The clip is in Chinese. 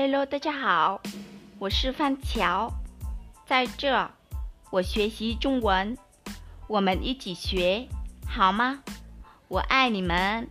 hello 大家好我是范乔。在这我学习中文我们一起学好吗？我爱你们。